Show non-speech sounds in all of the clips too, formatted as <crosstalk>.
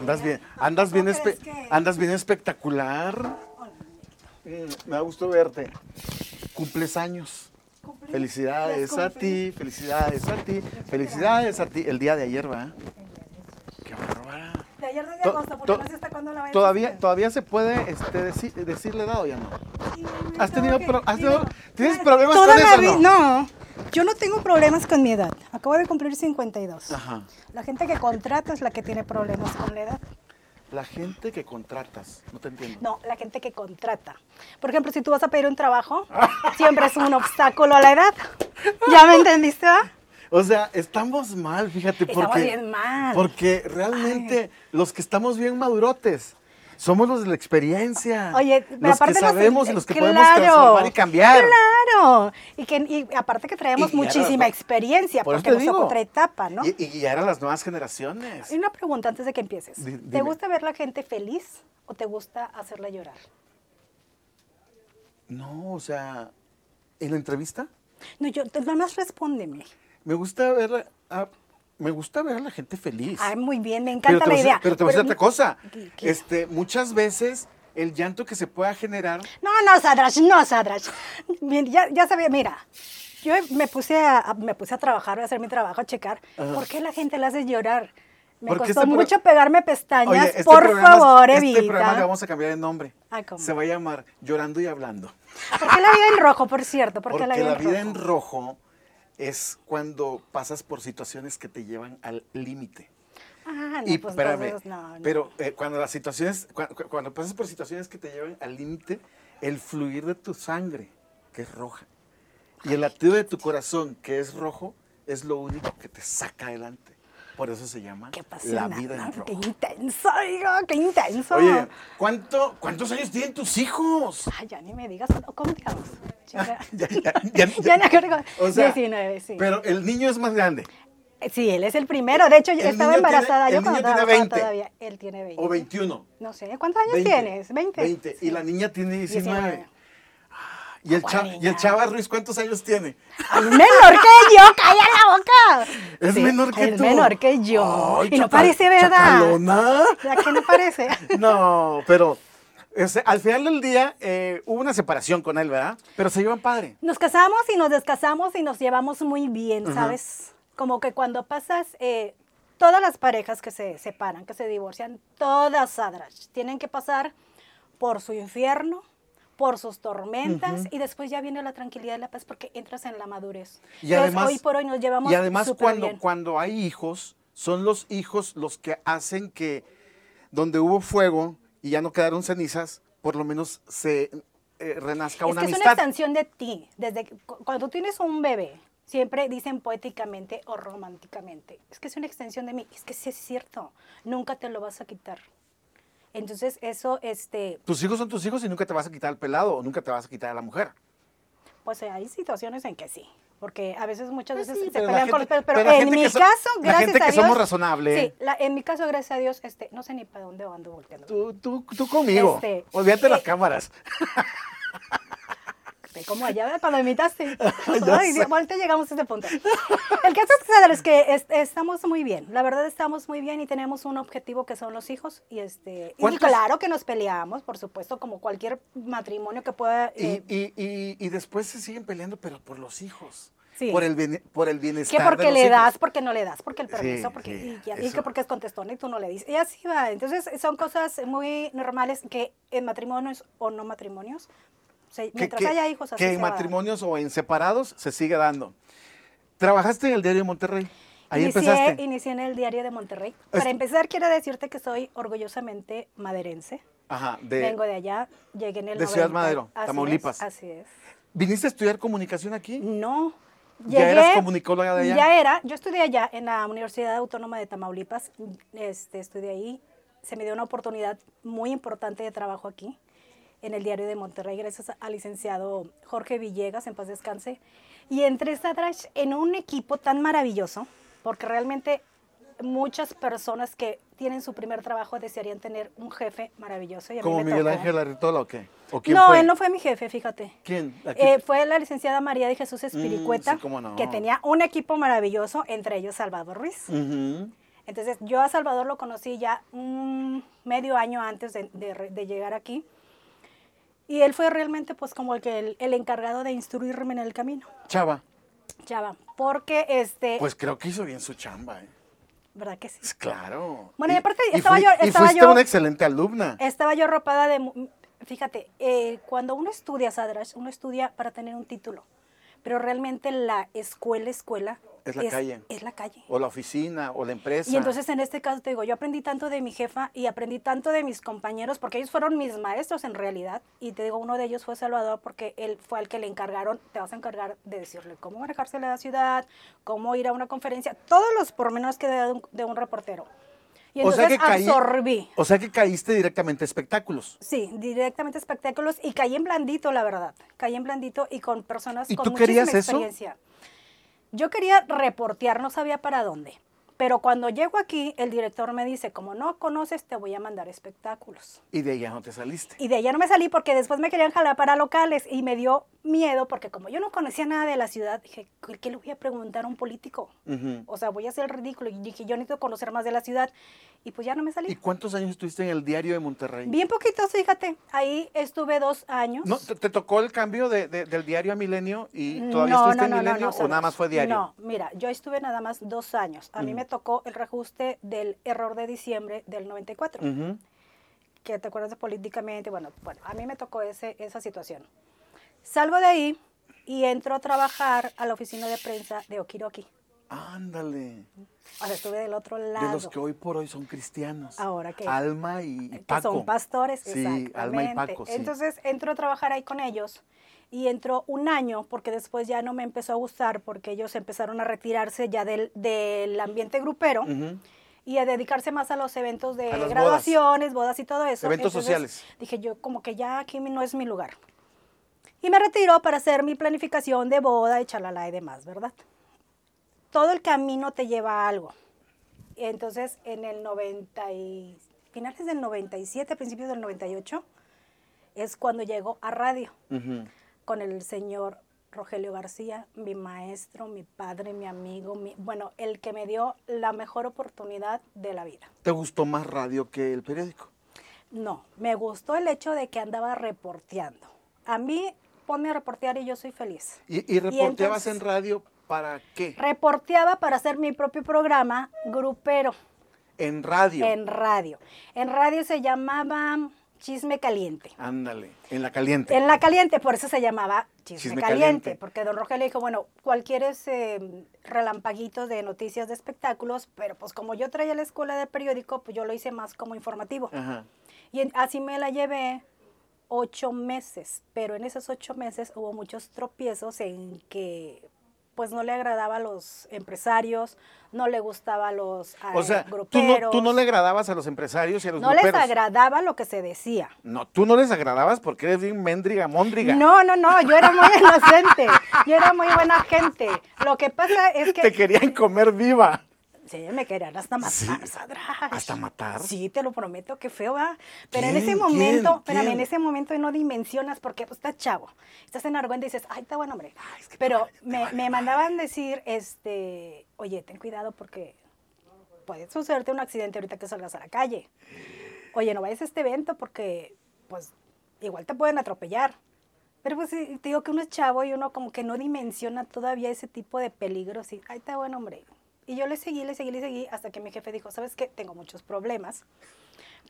Andas bien, andas bien, ¿Cómo espe- andas bien espectacular. Mm, me da gusto verte. Cumples años. Felicidades a ti, felicidades a ti, felicidades a ti. El día de ayer, ¿va? Qué bárbara. De ayer de To- agosto, porque no sé hasta cuándo la ¿Todavía, todavía se puede este, deci- decirle edad o ya no? ¿Has tenido, pro- has tenido- ¿Tienes problemas con eso no? Yo no tengo problemas con mi edad. Acabo de cumplir 52. Ajá. La gente que contrata es la que tiene problemas con la edad. La gente que contratas, no te entiendo. No, la gente que contrata. Por ejemplo, si tú vas a pedir un trabajo, <laughs> siempre es un obstáculo a la edad. ¿Ya me entendiste? O sea, estamos mal, fíjate, Estamos porque, bien mal. porque realmente los que estamos bien madurotes somos los de la experiencia. Oye, pero los aparte que los- sabemos y los que podemos transformar y cambiar. Claro. Y, que, y aparte que traemos Y las muchísima experiencia, Por porque nos digo. otra etapa, ¿no? Y, y guiar a las nuevas generaciones. Y una pregunta antes de que empieces. ¿Te gusta ver la gente feliz o te gusta hacerla llorar? No, o sea, en la entrevista No, yo, nada más respóndeme. me gusta ver a, me gusta ver a la gente feliz. Ay, muy bien, me encanta la idea. Pero te voy a decir otra cosa. ¿Qué- qué? Este, muchas veces el llanto que se pueda generar No, no, Sadrach, no, Sadrach. Ya, ya sabía, mira, yo me puse a, a- me puse a trabajar, a hacer mi trabajo, a checar. Ajá. ¿Por qué la gente la hace llorar? Me Porque costó este mucho pegarme pestañas. Oye, este Por programa- favor, este Evita. programa le vamos a cambiar de nombre. Ay, ¿cómo? Se va a llamar Llorando y Hablando. ¿Por qué la vida en rojo, por cierto? ¿Por qué Porque la vida en rojo? rojo es cuando pasas por situaciones que te llevan al límite. Ah, no, y pues espérame, no, no. pero eh, cuando las situaciones, cua- cu- cuando, pasas por situaciones que te llevan al límite, el fluir de tu sangre, que es roja, y el latido de tu corazón, que es rojo, es lo único que te saca adelante. Por eso se llama la vida en rojo. qué intenso, digo, qué intenso. Oye, ¿cuánto, ¿cuántos años tienen tus hijos? Ay, ya ni me digas, ¿cómo llamas? Chica. <laughs> Ya, ya, ya, Ya me acuerdo. O sea, 19, sí. Pero el niño es más grande. Sí, él es el primero. De hecho, yo El estaba tiene- embarazada. el yo cuando tiene trabajaba 20. todavía. Él tiene 20. O 21. No sé, ¿cuántos años 20. tienes? 20. 20. Y la niña tiene 19. 19. ¿Y el. ¿Y el Chava Ruiz cuántos años tiene? Es menor que yo, calla la boca. Es Sí, menor que es tú. menor que yo. Ay, y no chacal- parece verdad. chacalona. ¿Ya que no parece? <laughs> No, pero este, al final del día eh, hubo una separación con él, ¿verdad? Pero se llevan padre. Nos casamos y nos descasamos y nos llevamos muy bien, ¿sabes? Como que cuando pasas, eh, todas las parejas que se separan, que se divorcian, todas, Sadrach, tienen que pasar por su infierno, por sus tormentas y después ya viene la tranquilidad y la paz porque entras en la madurez. Y Entonces, además, hoy por hoy nos llevamos y además súper cuando, bien. cuando hay hijos, son los hijos los que hacen que donde hubo fuego y ya no quedaron cenizas, por lo menos se eh, renazca Es una que es una extensión de ti. Desde que- cu- cuando tú tienes un bebé, siempre dicen poéticamente o románticamente. Es que es una extensión de mí. Es que sí es cierto. Nunca te lo vas a quitar. Entonces, eso, este, Tus hijos son tus hijos y nunca te vas a quitar el pelado o nunca te vas a quitar a la mujer. pues hay situaciones en que sí. Porque a veces, muchas Pues veces sí, se la pelean con gente- los pelos. Pero, pero la en mi so- caso, la gracias gente a que Dios. somos razonable. Sí, la- en mi caso, gracias a Dios, este, no sé ni para dónde ando volteando. Tú, tú, tú conmigo. Este, Olvídate eh, las cámaras. <laughs> Como allá cuando imitaste. <laughs> Ya Ay, ahorita llegamos a este punto. El caso es que, es que es- estamos muy bien. La verdad estamos muy bien y tenemos un objetivo que son los hijos. Y este y ¿Cuántos- claro que nos peleamos, por supuesto, como cualquier matrimonio que pueda. Y, eh, y, y, y después se siguen peleando, pero por los hijos. Sí. Por, el bien- por el bienestar. que porque de los le hijos. das, porque no le das, porque el Sí, permiso, porque sí, y, ya- y que porque es contestón y tú no le dices. Y así va. Entonces son cosas muy normales que en matrimonios o no matrimonios, se- mientras que- haya hijos así Que se en va matrimonios o en separados se sigue dando. ¿Trabajaste en el diario de Monterrey? Ahí inicié, empezaste. Inicié en el diario de Monterrey. Es- Para empezar, quiero decirte que soy orgullosamente maderense. Ajá, de, Vengo de allá, llegué en el de Ciudad 90. Madero, Así Tamaulipas. es, así es. ¿Viniste a estudiar comunicación aquí? No. ¿Ya eras comunicóloga de allá? Ya era. Yo estudié allá en la Universidad Autónoma de Tamaulipas. Este, estudié ahí. Se me dio una oportunidad muy importante de trabajo aquí, en el diario de Monterrey, gracias al licenciado Jorge Villegas, en paz descanse. Y entré Sadrash, en un equipo tan maravilloso, porque realmente muchas personas que tienen su primer trabajo desearían tener un jefe maravilloso. Y a mí ¿Como me Miguel tocó. Ángel Arritola o qué? ¿O quién No, fue? él no fue mi jefe, fíjate. ¿Quién? Eh, fue la licenciada María de Jesús Espiricueta, sí, cómo no. que tenía un equipo maravilloso, entre ellos Salvador Ruiz. Ujú. Entonces, yo a Salvador lo conocí ya un medio año antes de, de de llegar aquí. Y él fue realmente pues como el, que el, el encargado de instruirme en el camino, Chava, chava. Porque, este, pues creo que hizo bien su chamba, ¿eh? ¿verdad que sí? Pues Claro. Bueno, y aparte estaba fui- yo- Y estaba fuiste yo- una excelente alumna. Estaba yo arropada de... Fíjate, eh, cuando uno estudia, Sadrash, uno estudia para tener un título. Pero realmente la escuela, escuela... Es la calle. Es la calle. O la oficina, o la empresa. Y entonces en este caso te digo, yo aprendí tanto de mi jefa y aprendí tanto de mis compañeros, porque ellos fueron mis maestros en realidad. Y te digo, uno de ellos fue Salvador, porque él fue al que le encargaron, te vas a encargar de decirle cómo manejarse la ciudad, cómo ir a una conferencia, todos los pormenores que de un, de un reportero. Y o sea entonces que caí- absorbí. O sea que caíste directamente a espectáculos. Sí, directamente espectáculos y caí en blandito, la verdad. Caí en blandito y con personas ¿Y con tú muchísima querías eso? Yo quería reportear, no sabía para dónde. Pero cuando llego aquí, el director me dice, como no conoces, te voy a mandar espectáculos. Y de ya no te saliste. Y de allá no me salí porque después me querían jalar para locales y me dio miedo porque como yo no conocía nada de la ciudad, dije, ¿qué- ¿qué le voy a preguntar a un político? Ujú. O sea, voy a hacer el ridículo. Y dije, yo necesito conocer más de la ciudad. Y pues ya no me salí. ¿Y cuántos años estuviste en el diario de Monterrey? Bien poquitos, fíjate. Ahí estuve dos años. ¿No, te, te tocó el cambio de- de- del diario a Milenio y todavía estuviste en Milenio o nada más fue diario? No, mira, yo estuve nada más dos años. A mí Mm. me tocó el reajuste del error de diciembre del 94, Ujú. que te acuerdas de políticamente, bueno, bueno, a mí me tocó ese, esa situación. Salgo de ahí y entro a trabajar a la oficina de prensa de Okiroki. Ándale. O sea, estuve del otro De lado. los que hoy por hoy son cristianos. Ahora que- Alma y, y que Paco. son pastores, Sí, Alma y. Paco, sí. Entonces entro a trabajar ahí con ellos y entró un año porque después ya no me empezó a gustar porque ellos empezaron a retirarse ya del, del ambiente grupero Ujú. y a dedicarse más a los eventos de graduaciones, bodas. y todo eso. Eventos Entonces, sociales. Dije yo como que ya aquí no es mi lugar. Y me retiro para hacer mi planificación de boda y chalala y demás, ¿verdad? Todo el camino te lleva a algo. Entonces, en el 90 y, finales del 97, principios del 98, es cuando llego a radio con el señor Rogelio García, mi maestro, mi padre, mi amigo, mi- bueno, el que me dio la mejor oportunidad de la vida. ¿Te gustó más radio que el periódico? No, me gustó el hecho de que andaba reporteando. A mí, ponme a reportear y yo soy feliz. ¿Y, y reporteabas entonces- en radio para qué? Reporteaba para hacer mi propio programa grupero. En radio. En radio. En radio se llamaba Chisme Caliente. Ándale, en la caliente. En la caliente, por eso se llamaba Chisme, Chisme caliente, Caliente. porque don Rogelio dijo, bueno, cualquier ese, relampaguitos de noticias de espectáculos, pero pues como yo traía la escuela de periódico, pues yo lo hice más como informativo. Ajá. Y así me la llevé ocho meses, pero en esos ocho meses hubo muchos tropiezos en que pues no le agradaba a los empresarios, no le gustaba a los O eh, sea, tú no, tú no le agradabas a los empresarios y a los no les agradaba lo que se decía. No, tú no les agradabas porque eres bien méndriga, móndriga. No, no, no, yo era muy inocente, yo era muy buena gente. Lo que pasa es <laughs> que... Te querían comer viva. Sí, me querían hasta matar, Sí, Sadrash. ¿hasta matar? Sí, te lo prometo, qué feo, va. Pero en ese momento, espérame, en ese momento no dimensionas porque pues, estás chavo. Estás en Argüente y dices, ay, está bueno, hombre. es que te Pero vale- me, vale me mandaban decir, este, oye, ten cuidado porque puede sucederte un accidente ahorita que salgas a la calle. Oye, no vayas a este evento porque, pues, igual te pueden atropellar. Pero pues te digo que uno es chavo y uno como que no dimensiona todavía ese tipo de peligros y, ay, está bueno, hombre. Y yo le seguí, le seguí, le seguí, hasta que mi jefe dijo, ¿sabes qué? Tengo muchos problemas.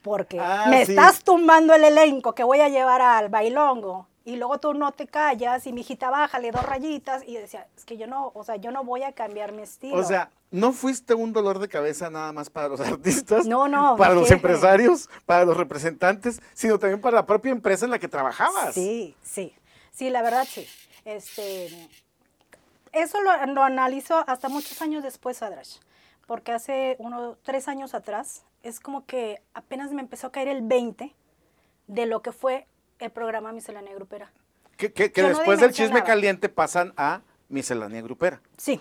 Porque Ah, me sí. estás tumbando el elenco que voy a llevar al bailongo. Y luego tú no te callas y mi hijita bájale dos rayitas. Y decía, es que yo no, o sea, yo no voy a cambiar mi estilo. O sea, no fuiste un dolor de cabeza nada más para los <laughs> artistas, No, no, para los jefe. empresarios, para los representantes, sino también para la propia empresa en la que trabajabas. Sí, sí. Sí, la verdad sí. Este, eso lo, lo analizo hasta muchos años después, Adrash. Porque hace unos tres años atrás es como que apenas me empezó a caer el 20 de lo que fue el programa Miscelánea Grupera. Que, que- que Yo no después del chisme caliente pasan a miscelánea grupera. Sí.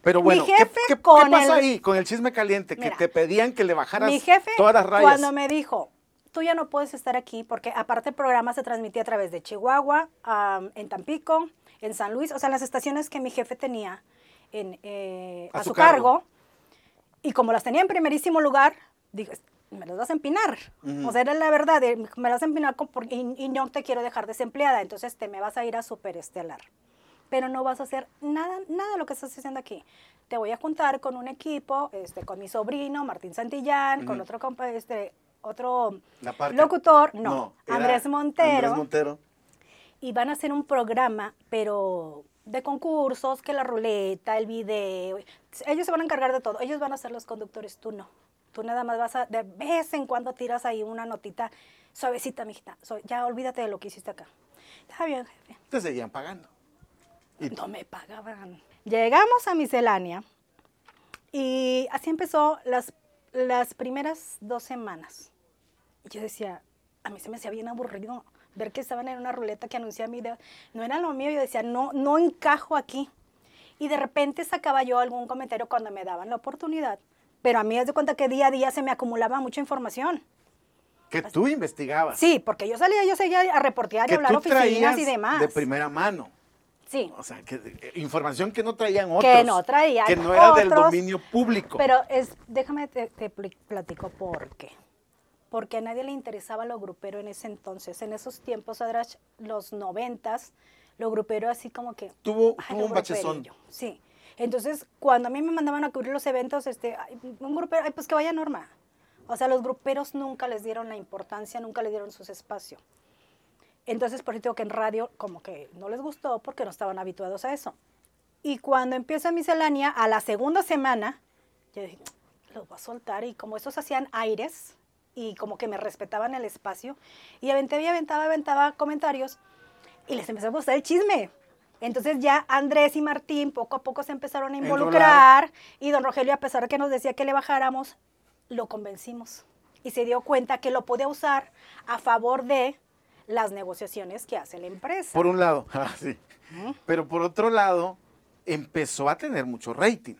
Pero bueno, ¿qué- ¿qué, pasa el- ahí con el chisme caliente? Mira, que te pedían que le bajaras Mi jefe, todas las rayas. cuando me dijo, tú ya no puedes estar aquí, porque aparte el programa se transmitía a través de Chihuahua, am, en Tampico, en San Luis, o sea, las estaciones que mi jefe tenía en, eh, A a, su su cargo. cargo. Y como las tenía en primerísimo lugar, me las vas a empinar. O sea, era la verdad, me las vas a empinar con- por- y, y no te quiero dejar desempleada, entonces te me vas a ir a superestelar. Pero no vas a hacer nada, nada de lo que estás haciendo aquí. Te voy a juntar con un equipo, este, con mi sobrino, Martín Santillán, con otro, compa- este, otro locutor, no, era Andrés Montero Andrés Montero. Y van a hacer un programa, pero de concursos, que la ruleta, el video. Ellos se van a encargar de todo. Ellos van a ser los conductores, tú no. Tú nada más vas a, de vez en cuando tiras ahí una notita suavecita, mijita. Ya olvídate de lo que hiciste acá. Está bien, jefe. Te seguían pagando. Y No me pagaban. Llegamos a miscelánea y así empezó las, las primeras dos semanas. Y yo decía, a mí se me hacía bien aburrido ver que estaban en una ruleta que anunciaba mi video. No era lo mío, yo decía, no, no encajo aquí. Y de repente sacaba yo algún comentario cuando me daban la oportunidad. Pero a mí es de cuenta que día a día se me acumulaba mucha información. que tú investigabas. Sí, porque yo salía, yo seguía a reportear y hablar oficinas y demás. de primera mano. Sí. O sea, que eh, información que no traían otros. Que no traían Que no era del dominio público. Pero es, déjame te, te platico por qué. Porque a nadie le interesaba lo grupero en ese entonces. En esos tiempos, Adrach, los noventas, lo grupero así como que... Tuvo- ay, tuvo lo un bachezón. Sí. Entonces, cuando a mí me mandaban a cubrir los eventos, este, ay, un grupero, ay, pues que vaya Norma. O sea, los gruperos nunca les dieron la importancia, nunca les dieron sus espacios. Entonces, por eso digo que en radio como que no les gustó porque no estaban habituados a eso. Y cuando empieza miscelánea, a la segunda semana, yo dije, los voy a soltar. Y como estos hacían aires y como que me respetaban el espacio, y aventé y aventaba, aventaba comentarios y les empezó a gustar el chisme. Entonces ya Andrés y Martín poco a poco se empezaron a involucrar y don Rogelio, a pesar de que nos decía que le bajáramos, lo convencimos. Y se dio cuenta que lo podía usar a favor de las negociaciones que hace la empresa. Por un lado, <laughs> ah, sí. Pero por otro lado, empezó a tener mucho rating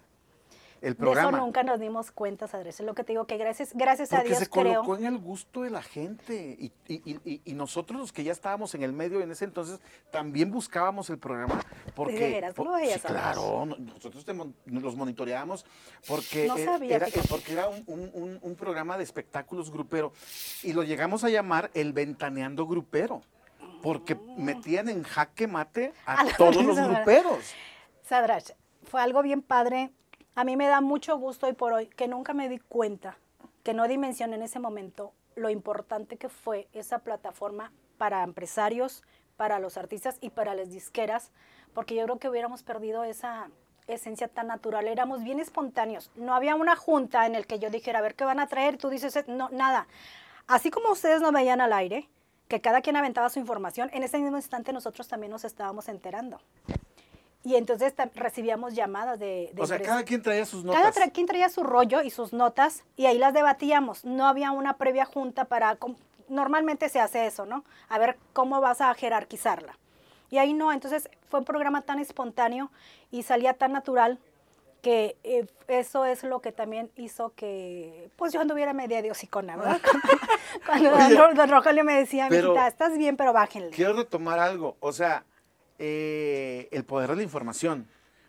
el De eso nunca nos dimos cuenta, Andrés. Es lo que te digo, que gracias, gracias a Dios se colocó creo. en el gusto de la gente. Y, y- y- y nosotros los que ya estábamos en el medio en ese entonces, también buscábamos el programa. Porque, ¿De claro, no- nosotros te los monitoreábamos porque, No eh, sabía, era, fíjate. porque era un, un- un- un programa de espectáculos grupero. Y lo llegamos a llamar el Ventaneando Grupero. Porque metían en jaque mate a. <laughs> A todos los gruperos. Sadrach, fue algo bien padre. A mí me da mucho gusto hoy por hoy que nunca me di cuenta, que no dimensioné en ese momento lo importante que fue esa plataforma para empresarios, para los artistas y para las disqueras, porque yo creo que hubiéramos perdido esa esencia tan natural, éramos bien espontáneos, no había una junta en el que yo dijera, a ver qué van a traer, tú dices, "Eh, no, nada. Así como ustedes nos veían al aire, que cada quien aventaba su información, en ese mismo instante nosotros también nos estábamos enterando. Y entonces recibíamos llamadas de... de O sea, cada quien traía sus Cada notas. tra- quien traía su rollo y sus notas y ahí las debatíamos. No había una previa junta para... Normalmente se hace eso, ¿no? A ver cómo vas a jerarquizarla. Y ahí no, entonces fue un programa tan espontáneo y salía tan natural que eh, eso es lo que también hizo que, pues yo anduviera media diosicona, ¿verdad? <laughs> Cuando don, Oye, don Rogelio me decía, mijita, estás bien, pero bájenle. Quiero retomar algo, o sea, eh, el poder de la información.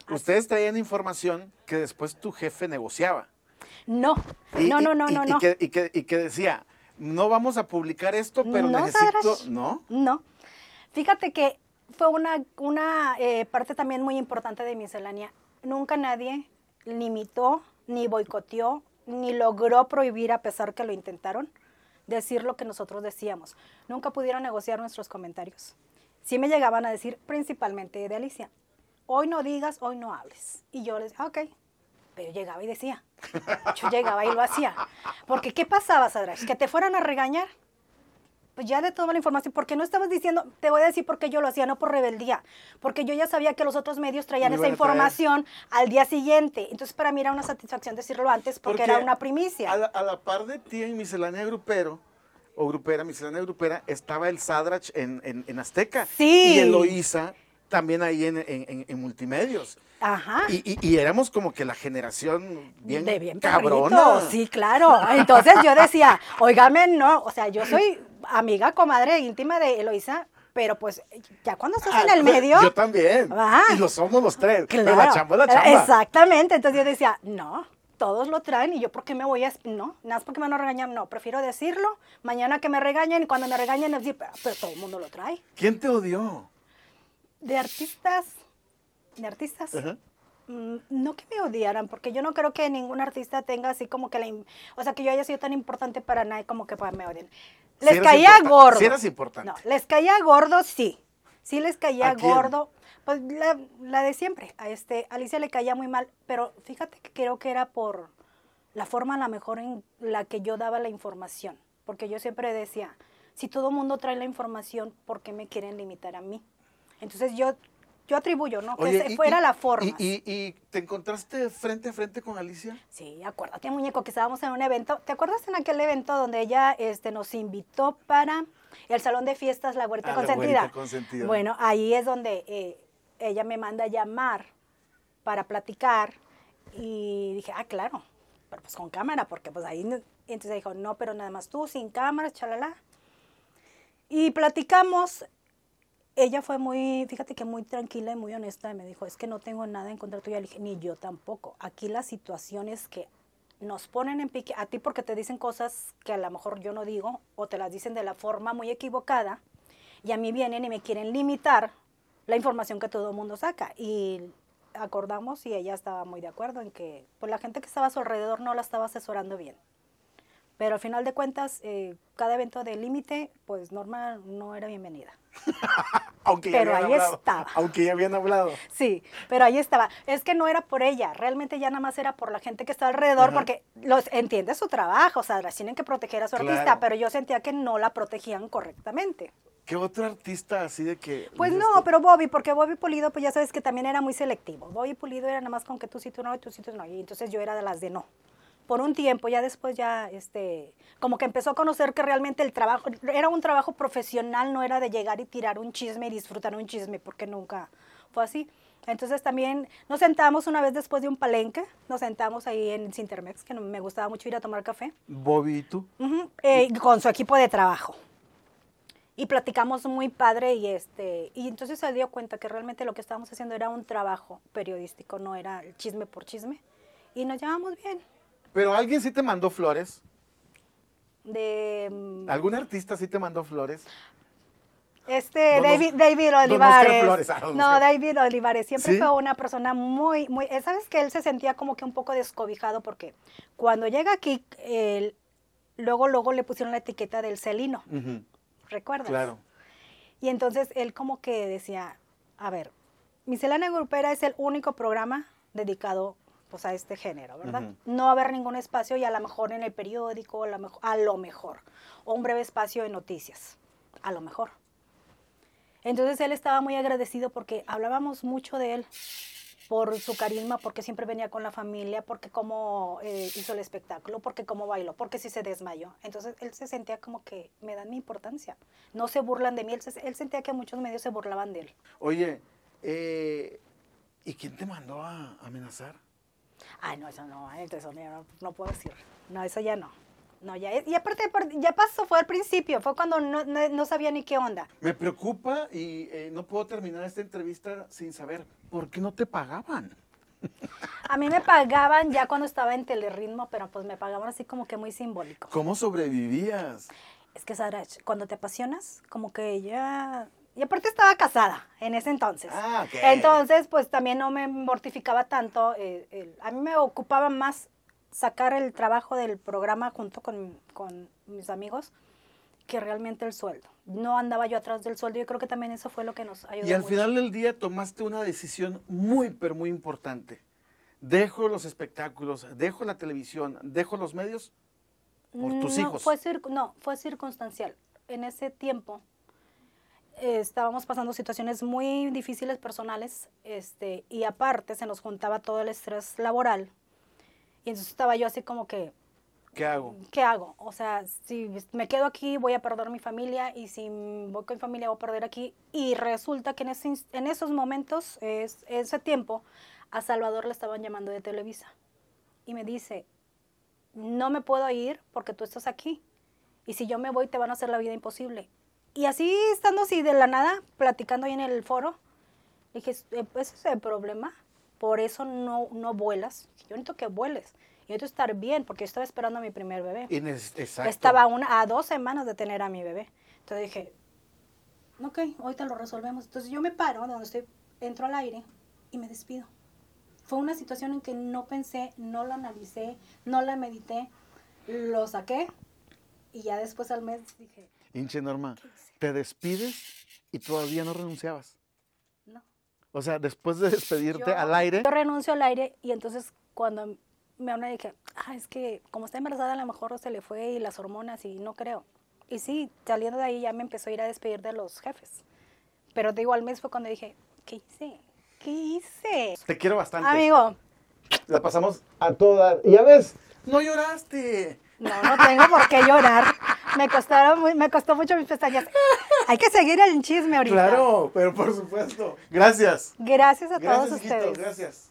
Ustedes traían información que después tu jefe negociaba. No, Y- no, no, no, y- no, y no. que, y, que, y que decía, no vamos a publicar esto, pero No, necesito... ¿No? No. Fíjate que fue una, una eh, parte también muy importante de miscelánea. Nunca nadie limitó, ni boicoteó, ni logró prohibir, a pesar que lo intentaron, decir lo que nosotros decíamos. Nunca pudieron negociar nuestros comentarios. Sí me llegaban a decir, principalmente de Alicia, hoy no digas, hoy no hables. Y yo les decía, "Ah, ok. Pero llegaba y decía. Yo llegaba y lo hacía. Porque, ¿qué pasaba, Sadrash? Que te fueran a regañar pues ya de toda la información, porque no estabas diciendo, te voy a decir por qué yo lo hacía, no por rebeldía, porque yo ya sabía que los otros medios traían esa información al día siguiente. Entonces para mí era una satisfacción decirlo antes porque, era una primicia. A la, a la par de ti en Miscelánea Grupero, o Grupera, Miscelánea Grupera, estaba el Sadrach en, en, en Azteca. Sí. Y Eloísa también ahí en, en, en- Multimedios. Ajá. Y, y- y éramos como que la generación bien, de bien cabrona. perrito, Sí, claro. Entonces yo decía, oígame, no, o sea, yo soy amiga, comadre íntima de Eloisa, pero pues ya cuando estás en Ah, el medio... Yo también. Ah. y lo somos los tres. Pero Claro, la chamba la chamba. Exactamente. Entonces yo decía, no, todos lo traen y yo por qué me voy a... No, nada más porque me van a regañar, no, prefiero decirlo, mañana que me regañen y cuando me regañen decir, pero, pero todo el mundo lo trae. ¿Quién te odió? De artistas, de artistas, Ajá. mm, no que me odiaran, porque yo no creo que ningún artista tenga así como que la... O sea, que yo haya sido tan importante para nadie como que me odien. Les caía gordo. sí eres importante. No, les caía gordo, sí. Sí les caía gordo. Pues la, la de siempre. A este, Alicia le caía muy mal, pero fíjate que creo que era por la forma a la mejor en la que yo daba la información. Porque yo siempre decía, si todo el mundo trae la información, ¿por qué me quieren limitar a mí? Entonces yo, yo atribuyo, ¿no? Que Oye, ese y- fuera y- la forma. Y, te encontraste frente a frente con Alicia? Sí, acuérdate, muñeco, que estábamos en un evento. ¿Te acuerdas en aquel evento donde ella este, nos invitó para el salón de fiestas La Huerta Ah, la Consentida? Güerita Consentida. Bueno, ahí es donde eh, ella me manda a llamar para platicar y dije, ah, claro, pero pues con cámara, porque pues ahí... Entonces dijo, no, pero nada más tú, sin cámara, chalala. Y platicamos. Ella fue muy, fíjate que muy tranquila y muy honesta y me dijo, es que no tengo nada en contra tuya. Dije, ni yo tampoco. Aquí la situación es que nos ponen en pique a ti porque te dicen cosas que a lo mejor yo no digo o te las dicen de la forma muy equivocada y a mí vienen y me quieren limitar la información que todo el mundo saca. Y acordamos y ella estaba muy de acuerdo en que pues, la gente que estaba a su alrededor no la estaba asesorando bien. Pero al final de cuentas, eh, cada evento de límite, pues Norma no era bienvenida. Aunque ya Pero habían ahí hablado. estaba. Aunque ya habían hablado. Sí, pero ahí estaba. Es que no era por ella, realmente ya nada más era por la gente que estaba alrededor, Ajá. porque los entiende su trabajo, o sea, las tienen que proteger a su Claro. artista, pero yo sentía que no la protegían correctamente. ¿Qué otro artista así de que... Pues no, pero Bobby, porque Bobby Pulido, pues ya sabes que también era muy selectivo. Bobby Pulido era nada más con que tú sí, tú no, y tú sí, tú no. Y entonces yo era de las de no. Por un tiempo, ya después ya, este, como que empezó a conocer que realmente el trabajo, era un trabajo profesional, no era de llegar y tirar un chisme y disfrutar un chisme, porque nunca fue así. Entonces también nos sentamos una vez después de un palenque, nos sentamos ahí en Cintermex, que me gustaba mucho ir a tomar café. Bobby y tú. Ujú, eh, con su equipo de trabajo. Y platicamos muy padre y este y entonces se dio cuenta que realmente lo que estábamos haciendo era un trabajo periodístico, no era chisme por chisme. Y nos llevamos bien. Pero alguien sí te mandó flores. De ¿Algún artista sí te mandó flores? este Don David, David Olivares. Flores, ah, no. David Olivares siempre ¿Sí? fue una persona muy, muy, eh, sabes que él se sentía como que un poco descobijado porque cuando llega aquí, él- luego, luego le pusieron la etiqueta del celino, ¿recuerdas? Claro. Y entonces él como que decía, a ver, Miscelánea Grupera es el único programa dedicado pues a este género, ¿verdad? No va a haber ningún espacio y a lo mejor en el periódico, a lo mejor, a lo mejor, o un breve espacio en noticias, a lo mejor. Entonces él estaba muy agradecido porque hablábamos mucho de él por su carisma, porque siempre venía con la familia, porque cómo eh, hizo el espectáculo, porque cómo bailó, porque si se desmayó. Entonces él se sentía como que me dan mi importancia. No se burlan de mí, él, se- él sentía que muchos medios se burlaban de él. Oye, eh, ¿y quién te mandó a amenazar? Ay, no, eso no, ay, eso no, no puedo decir. No, eso ya no. No, ya, y aparte, ya pasó, fue al principio, fue cuando no, no- no sabía ni qué onda. Me preocupa y eh, no puedo terminar esta entrevista sin saber por qué no te pagaban. A mí me pagaban ya cuando estaba en Telerritmo, pero pues me pagaban así como que muy simbólico. ¿Cómo sobrevivías? Es que, Sara, cuando te apasionas, como que ya... Y aparte estaba casada en ese entonces. Ah, ok. Entonces, pues también no me mortificaba tanto. eh, el- a mí me ocupaba más sacar el trabajo del programa junto con, con mis amigos que realmente el sueldo. No andaba yo atrás del sueldo. Yo creo que también eso fue lo que nos ayudó. Y al mucho. final del día tomaste una decisión muy, pero muy importante. Dejo los espectáculos, dejo la televisión, dejo los medios por tus No, hijos. Fue no, fue circunstancial. En ese tiempo eh, estábamos pasando situaciones muy difíciles personales este, y aparte se nos juntaba todo el estrés laboral. Y entonces estaba yo así como que, ¿Qué hago? ¿qué hago? O sea, si me quedo aquí voy a perder mi familia y si voy con mi familia voy a perder aquí. Y resulta que en, ese en esos momentos, es, ese tiempo, a Salvador le estaban llamando de Televisa. Y me dice, no me puedo ir porque tú estás aquí. Y si yo me voy te van a hacer la vida imposible. Y así estando así de la nada, platicando ahí en el foro, dije, "Eh, ese es el problema. Por eso no, no vuelas. Yo necesito que vueles. Y yo estar bien, porque estaba esperando a mi primer bebé. Exacto. Estaba una, a dos semanas de tener a mi bebé. Entonces dije, ok, ahorita lo resolvemos. Entonces yo me paro de donde estoy, entro al aire y me despido. Fue una situación en que no pensé, no la analicé, no la medité, lo saqué y ya después al mes dije, Hinche Norma, te despides y todavía no renunciabas. no. O sea, después de despedirte Yo- al aire, Yo renuncio al aire y entonces cuando me habló dije, ah, es que como está embarazada a lo mejor se le fue y las hormonas y no creo. Y sí, saliendo de ahí ya me empezó a ir a despedir de los jefes. Pero digo, al mes fue cuando dije, ¿qué hice? ¿Qué hice? te quiero bastante. Amigo, La pasamos a toda. Y ya ves, no lloraste. no, no tengo por qué llorar. <laughs> Me costaron muy- me costó mucho mis pestañas. Hay que seguir el chisme ahorita. Claro, pero por supuesto. Gracias. Gracias a Gracias, todos hijito, ustedes. gracias.